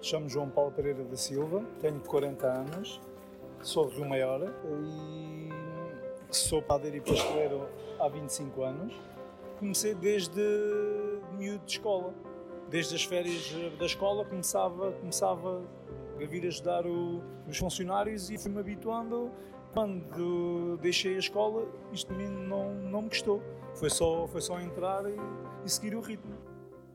Chamo João Paulo Pereira da Silva, tenho 40 anos, sou de Maior e sou padeiro e pasteleiro há 25 anos. Comecei desde miúdo de escola. Desde as férias da escola começava, começava a vir ajudar o, os funcionários e fui-me habituando. Quando deixei a escola, isto não, não me gostou. Foi só, foi só entrar e, e seguir o ritmo.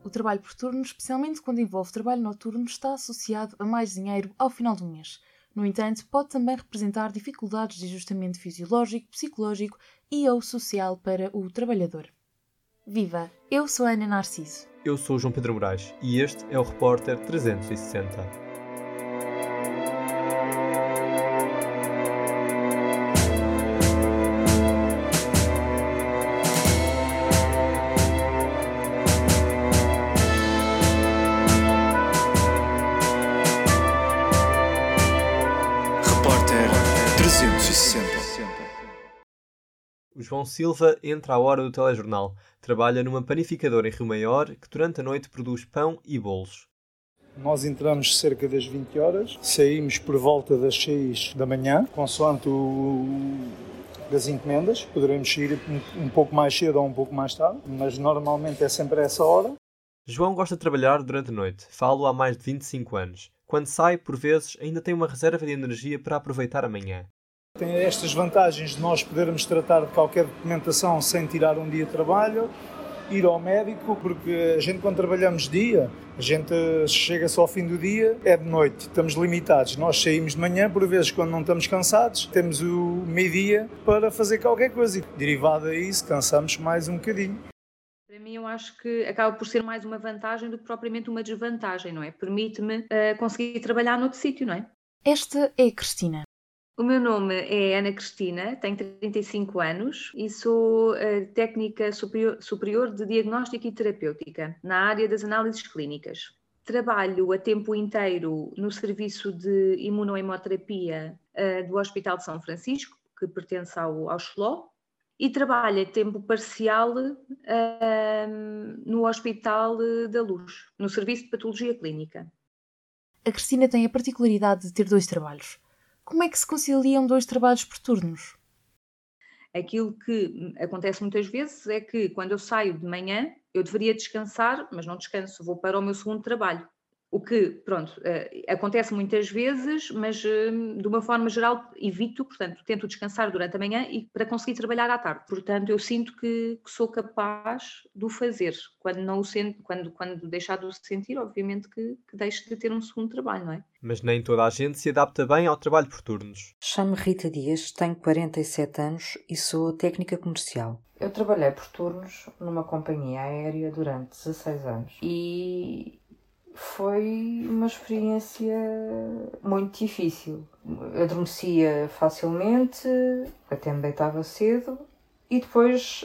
O trabalho por turno, especialmente quando envolve trabalho noturno, está associado a mais dinheiro ao final do mês. No entanto, pode também representar dificuldades de ajustamento fisiológico, psicológico e ou social para o trabalhador. Viva! Eu sou Ana Narciso. Eu sou João Pedro Moraes e este é o Repórter 360. João Silva entra à hora do telejornal. Trabalha numa panificadora em Rio Maior que durante a noite produz pão e bolos. Nós entramos cerca das 20 horas, saímos por volta das 6 da manhã, consoante o, das encomendas. Poderemos sair um, um pouco mais cedo ou um pouco mais tarde, mas normalmente é sempre essa hora. João gosta de trabalhar durante a noite. Falo há mais de 25 anos. Quando sai, por vezes, ainda tem uma reserva de energia para aproveitar a manhã. Tem estas vantagens de nós podermos tratar de qualquer documentação sem tirar um dia de trabalho, ir ao médico, porque a gente quando trabalhamos dia, a gente chega só ao fim do dia, é de noite, estamos limitados. Nós saímos de manhã, por vezes quando não estamos cansados, temos o meio-dia para fazer qualquer coisa. E, derivado a isso, cansamos mais um bocadinho. Para mim, eu acho que acaba por ser mais uma vantagem do que propriamente uma desvantagem, não é? Permite-me uh, conseguir trabalhar noutro sítio, não é? Esta é a Cristina. O meu nome é Ana Cristina, tenho 35 anos e sou uh, técnica superior, de diagnóstica e terapêutica na área das análises clínicas. Trabalho a tempo inteiro no serviço de imunohemoterapia uh, do Hospital de São Francisco, que pertence ao, ao e trabalho a tempo parcial uh, no Hospital da Luz, no Serviço de Patologia Clínica. A Cristina tem a particularidade de ter dois trabalhos como é que se conciliam dois trabalhos por turnos? Aquilo que acontece muitas vezes é que quando eu saio de manhã, eu deveria descansar, mas não descanso, vou para o meu segundo trabalho. O que, pronto, uh, acontece muitas vezes, mas uh, de uma forma geral evito, portanto, tento descansar durante a manhã e para conseguir trabalhar à tarde. Portanto, eu sinto que, que sou capaz de o fazer. Quando não o sento, quando, quando deixar de o sentir, obviamente que, que deixo de ter um segundo trabalho, não é? Mas nem toda a gente se adapta bem ao trabalho por turnos. Chamo-me Rita Dias, tenho 47 anos e sou técnica comercial. Eu trabalhei por turnos numa companhia aérea durante 16 anos e foi uma experiência muito difícil. Adormecia facilmente, até me deitava cedo e depois,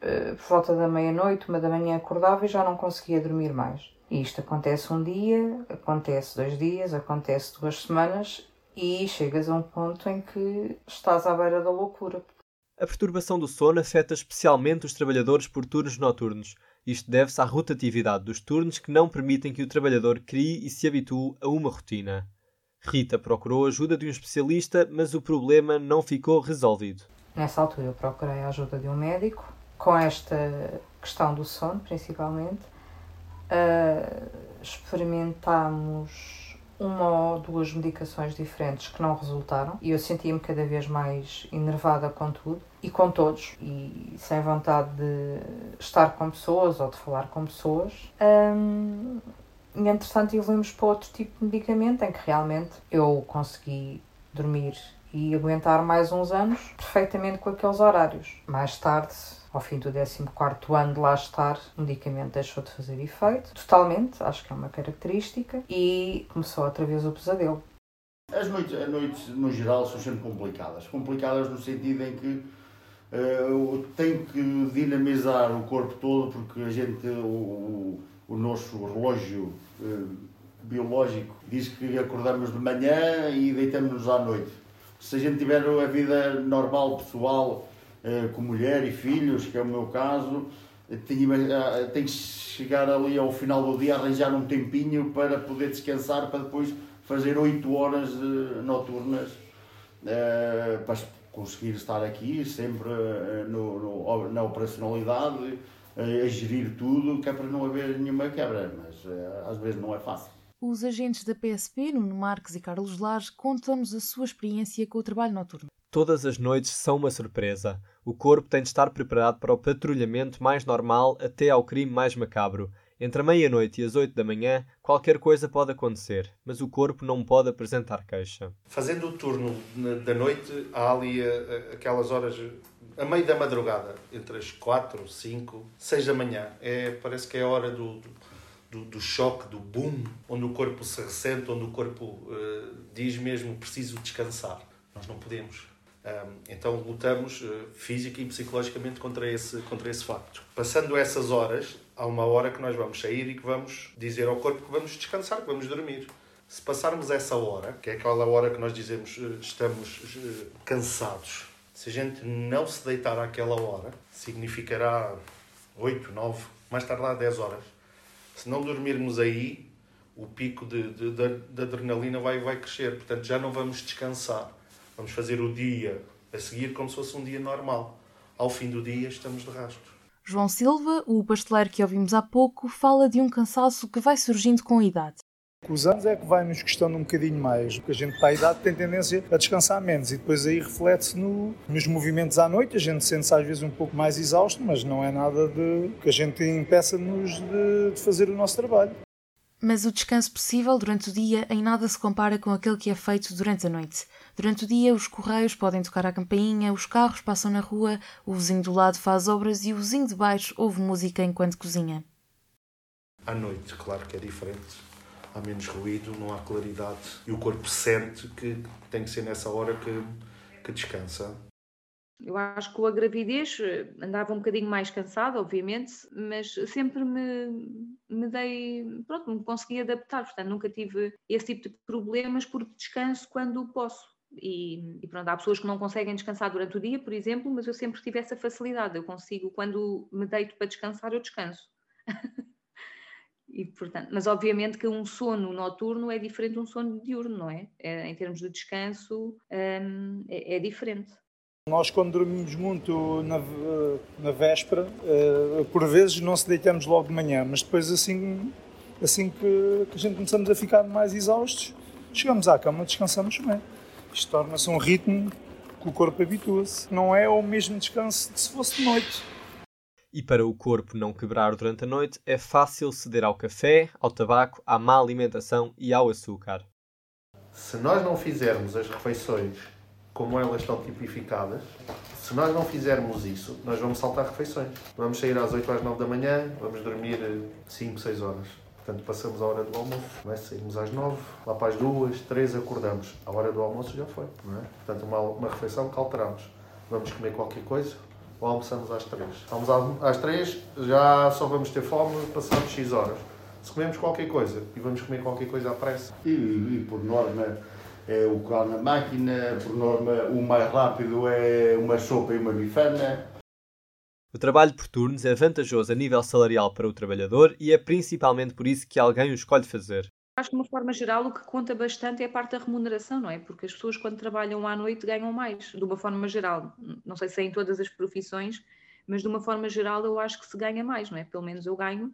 eh, por volta da meia-noite, uma da manhã, acordava e já não conseguia dormir mais. E isto acontece um dia, acontece dois dias, acontece duas semanas e chegas a um ponto em que estás à beira da loucura. A perturbação do sono afeta especialmente os trabalhadores por turnos noturnos isto deve-se à rotatividade dos turnos que não permitem que o trabalhador crie e se habitue a uma rotina. Rita procurou a ajuda de um especialista, mas o problema não ficou resolvido. Nessa altura eu procurei a ajuda de um médico, com esta questão do sono principalmente. Uh, experimentámos uma ou duas medicações diferentes que não resultaram e eu sentia-me cada vez mais enervada com tudo e com todos e sem vontade de estar com pessoas ou de falar com pessoas. Um, e entretanto evoluímos para outro tipo de medicamento em que realmente eu consegui dormir e aguentar mais uns anos perfeitamente com aqueles horários. Mais tarde ao fim do 14 ano de lá estar, o medicamento deixou de fazer efeito, totalmente, acho que é uma característica, e começou outra vez o pesadelo. As noites, as noites no geral, são sempre complicadas. Complicadas no sentido em que uh, tenho que dinamizar o corpo todo, porque a gente, o, o nosso relógio uh, biológico diz que acordamos de manhã e deitamos-nos à noite. Se a gente tiver a vida normal, pessoal, com mulher e filhos, que é o meu caso, ah, tem que chegar ali ao final do dia, arranjar um tempinho para poder descansar, para depois fazer 8 horas noturnas para conseguir estar aqui sempre no, no, na operacionalidade, a gerir tudo, que é para não haver nenhuma quebra, mas às vezes não é fácil. Os agentes da PSP, Nuno Marques e Carlos Lares, contam-nos a sua experiência com o trabalho noturno. Todas as noites são uma surpresa. O corpo tem de estar preparado para o patrulhamento mais normal até ao crime mais macabro. Entre a meia-noite e as oito da manhã, qualquer coisa pode acontecer, mas o corpo não pode apresentar queixa. Fazendo o turno da noite, há ali aquelas horas, a meio da madrugada, entre as quatro, cinco, seis da manhã. É, parece que é a hora do, do, do, choque, do boom, onde o corpo se ressente, onde o corpo uh, diz mesmo preciso descansar. Nós não podemos. Então lutamos uh, física e psicologicamente contra esse, contra esse facto. Passando essas horas, há uma hora que nós vamos sair e que vamos dizer ao corpo que vamos descansar, que vamos dormir. Se passarmos essa hora, que é aquela hora que nós dizemos uh, estamos cansados, se a gente não se deitar àquela hora, significará 8, 9, mais tardar 10 horas se não dormirmos aí, o pico de, de, de, de, adrenalina vai, vai crescer. Portanto, já não vamos descansar. Vamos fazer o dia a seguir como se fosse um dia normal. Ao fim do dia, estamos de rastro. João Silva, o pasteleiro que ouvimos há pouco, fala de um cansaço que vai surgindo com a idade. Com os anos é que vai nos custando um bocadinho mais, porque a gente para a idade tem tendência a descansar menos e depois aí reflete-se no, nos movimentos à noite, a gente sente-se às vezes um pouco mais exausto, mas não é nada de que a gente impeça-nos de, de fazer o nosso trabalho. Mas o descanso possível durante o dia em nada se compara com aquele que é feito durante a noite. Durante o dia, os correios podem tocar a campainha, os carros passam na rua, o vizinho do lado faz obras e o vizinho de baixo ouve música enquanto cozinha. À noite, claro que é diferente há menos ruído, não há claridade e o corpo sente que tem que ser nessa hora que, que descansa. Eu acho que com a gravidez eh, andava um bocadinho mais cansada, obviamente, mas sempre me, me dei, pronto, me consegui adaptar, portanto nunca tive esse tipo de problemas porque descanso quando posso. E, e, pronto, há pessoas que não conseguem descansar durante o dia, por exemplo, mas eu sempre tive essa facilidade. Eu consigo, quando me deito para descansar, eu descanso. E, portanto, mas obviamente que um sono noturno é diferente de um sono diurno, não é? é em termos de descanso, hum, é, é, diferente. Nós, quando dormimos muito na, na véspera, uh, por vezes não se deitamos logo de manhã, mas depois, assim, assim que, que a gente começamos a ficar mais exaustos, chegamos à cama, descansamos bem. Isto torna-se um ritmo que o corpo habitua-se. Não é o mesmo descanso que se fosse de noite. E para o corpo não quebrar durante a noite, é fácil ceder ao café, ao tabaco, à má alimentação e ao açúcar. Se nós não fizermos as refeições como elas estão tipificadas, se nós não fizermos isso, nós vamos saltar refeições. Vamos sair às 8 às 9 da manhã, vamos dormir 5, 6 horas. Portanto, passamos a hora do almoço, é? saímos às 9, lá para as 2, 3 acordamos. A hora do almoço já foi, não é? Portanto, uma, uma refeição que alteramos. Vamos comer qualquer coisa, ou almoçamos às 3. Vamos às 3, já só vamos ter fome passamos X horas. Se comemos qualquer coisa e vamos comer qualquer coisa à pressa. E, e por norma é o carro na máquina, por norma o mais rápido é uma sopa e uma bifana. O trabalho por turnos é vantajoso a nível salarial para o trabalhador e é principalmente por isso que alguém o escolhe fazer. Acho que de uma forma geral o que conta bastante é a parte da remuneração, não é? Porque as pessoas quando trabalham à noite ganham mais, de uma forma geral. Não sei se é em todas as profissões, mas de uma forma geral eu acho que se ganha mais, não é? Pelo menos eu ganho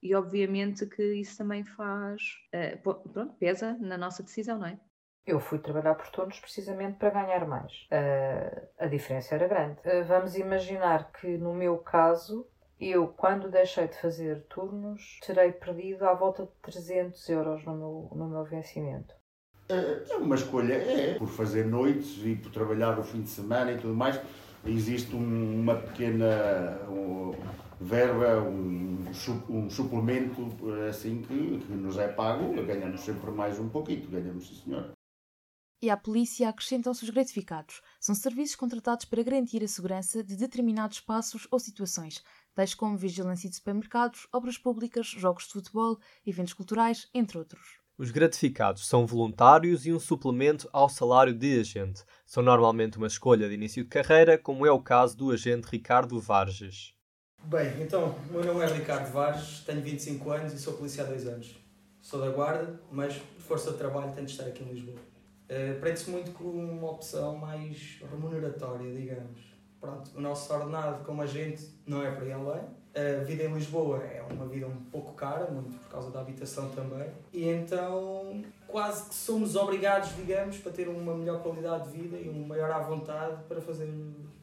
e obviamente que isso também faz, uh, pronto, pesa na nossa decisão, não é? Eu fui trabalhar por turnos precisamente para ganhar mais. Uh, a diferença era grande. Uh, vamos imaginar que no meu caso eu, quando deixei de fazer turnos, terei perdido à volta de 300 euros no meu, no meu vencimento. É, é uma escolha, é. Por fazer noites e por trabalhar o fim de semana e tudo mais, existe uma pequena um, verba, um, um, suplemento assim que, que nos é pago, ganhamos sempre mais um pouquinho, ganhamos sim senhor. E à polícia acrescentam-se os gratificados. São serviços contratados para garantir a segurança de determinados espaços ou situações, tais como vigilância de supermercados, obras públicas, jogos de futebol, eventos culturais, entre outros. Os gratificados são voluntários e um suplemento ao salário de agente. São normalmente uma escolha de início de carreira, como é o caso do agente Ricardo Varges. Bem, então, o meu nome é Ricardo Vares, tenho 25 anos e sou polícia há dois anos. Sou da Guarda, mas por força de trabalho tento estar aqui em Lisboa. Uh, Prende-se muito com uma opção mais remuneratória, digamos. Pronto, o nosso ordenado como agente não é para ir além. A vida em Lisboa é uma vida um pouco cara, muito por causa da habitação também. E então quase que somos obrigados, digamos, para ter uma melhor qualidade de vida e um maior à vontade para fazer,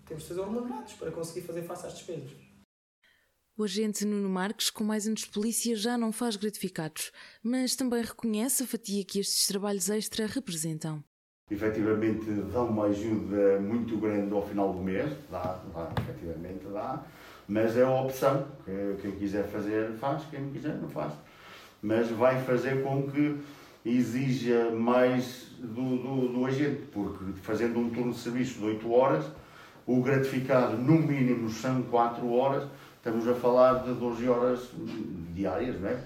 temos de fazer remunerados para conseguir fazer face às despesas. O agente Nuno Marques, com mais anos de polícia, já não faz gratificados, mas também reconhece a fatia que estes trabalhos extra representam. Efetivamente dão uma ajuda muito grande ao final do mês, dá, dá, efetivamente dá, mas é uma opção. Quem quiser fazer faz, quem não quiser não faz. Mas vai fazer com que exija mais do, do, do agente, porque fazendo um turno de serviço de 8 horas, o gratificado no mínimo são 4 horas, estamos a falar de 12 horas diárias, não é?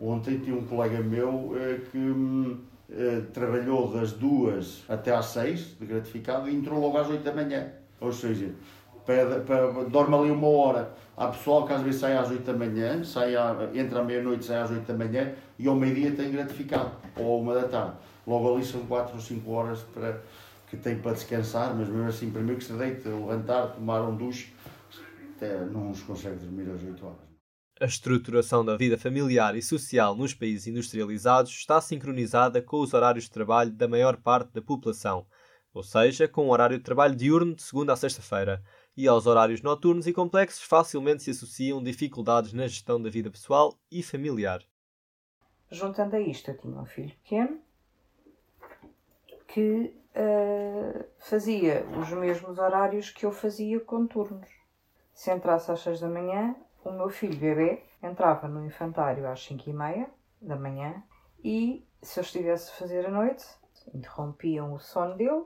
Ontem tinha um colega meu eh, que eh, trabalhou das 2 até às 6 de gratificado e entrou logo às 8 da manhã. Ou seja, para, para, dorme ali uma hora. Há pessoal que às vezes sai às 8 da manhã, sai à, entra à meia-noite, sai às 8 da manhã e ao meio-dia tem gratificado, ou uma da tarde. Logo ali são 4 ou 5 horas para, que tem para descansar, mas mesmo assim, primeiro que se deita, levantar, tomar um duche, até não se consegue dormir às 8 horas. A estruturação da vida familiar e social nos países industrializados está sincronizada com os horários de trabalho da maior parte da população, ou seja, com o horário de trabalho diurno de segunda a sexta-feira, e aos horários noturnos e complexos facilmente se associam dificuldades na gestão da vida pessoal e familiar. Juntando a isto, eu tinha um filho pequeno que uh, fazia os mesmos horários que eu fazia com turnos. Se entrasse às 6 da manhã, o meu filho bebê entrava no infantário às 5 e meia da manhã e se eu estivesse a fazer a noite, interrompiam o sono dele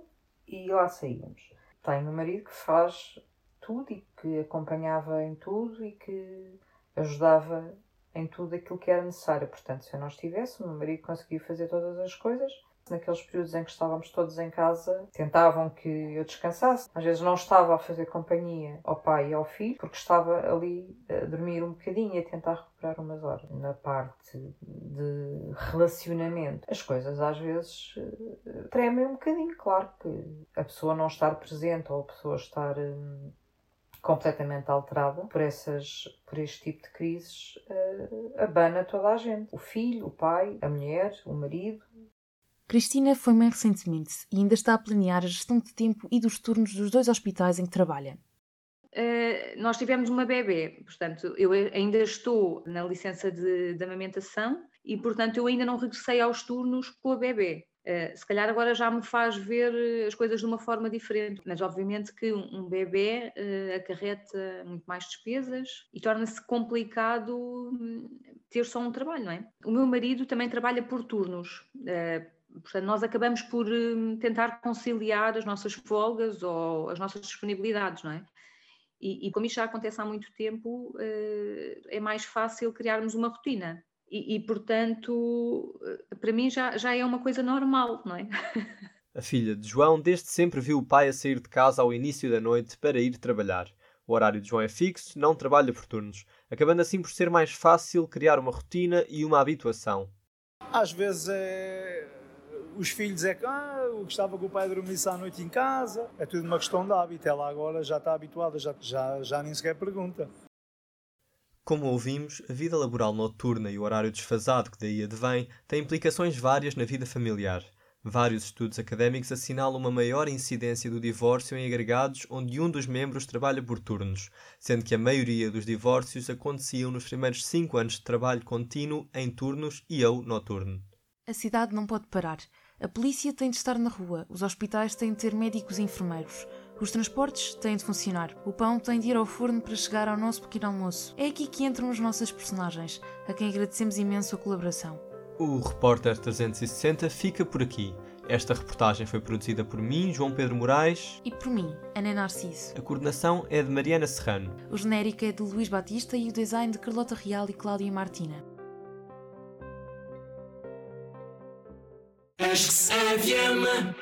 e lá saíamos. Tenho um marido que faz tudo e que acompanhava em tudo e que ajudava em tudo aquilo que era necessário. Portanto, se eu não estivesse, o meu marido conseguia fazer todas as coisas naqueles períodos em que estávamos todos em casa, tentavam que eu descansasse. Às vezes não estava a fazer companhia ao pai e ao filho, porque estava ali a dormir um bocadinho e a tentar recuperar umas horas. Na parte de relacionamento, as coisas às vezes eh, tremem um bocadinho. Claro que a pessoa não estar presente ou a pessoa estar hum, completamente alterada por, essas, por este tipo de crises, uh, abana toda a gente. O filho, o pai, a mulher, o marido, Cristina foi mãe recentemente e ainda está a planear a gestão de tempo e dos turnos dos dois hospitais em que trabalha. Uh, nós tivemos uma bebê, portanto, eu ainda estou na licença de, de, amamentação e, portanto, eu ainda não regressei aos turnos com a bebê. Uh, se calhar agora já me faz ver as coisas de uma forma diferente, mas obviamente que um, um bebê uh, acarreta muito mais despesas e torna-se complicado hum, ter só um trabalho, não é? O meu marido também trabalha por turnos. Uh, Portanto, nós acabamos por hum, tentar conciliar as nossas folgas ou as nossas disponibilidades, não é? E, e como isto já acontece há muito tempo, eh, é mais fácil criarmos uma rotina. E, e, portanto, eh, para mim já, já é uma coisa normal, não é? A filha de João desde sempre viu o pai a sair de casa ao início da noite para ir trabalhar. O horário de João é fixo, não trabalha por turnos, acabando assim por ser mais fácil criar uma rotina e uma habituação. Às vezes é os filhos é que ah, eu gostava que o pai dormisse à noite em casa. É tudo uma questão de hábito. Ela agora já está habituada, já, já, já nem sequer pergunta. Como ouvimos, a vida laboral noturna e o horário desfasado que daí advém têm implicações várias na vida familiar. Vários estudos académicos assinalam uma maior incidência do divórcio em agregados onde um dos membros trabalha por turnos, sendo que a maioria dos divórcios aconteciam nos primeiros cinco anos de trabalho contínuo em turnos e ou noturno. A cidade não pode parar. A polícia tem de estar na rua, os hospitais têm de ter médicos e enfermeiros, os transportes têm de funcionar, o pão tem de ir ao forno para chegar ao nosso pequeno almoço. É aqui que entram as nossas personagens, a quem agradecemos imenso a colaboração. O Repórter 360 fica por aqui. Esta reportagem foi produzida por mim, João Pedro Moraes. E por mim, Ana Narciso. A coordenação é de Mariana Serrano. O genérico é de Luís Batista e o design de Carlota Real e Cláudia Martina. Aşk seviyeme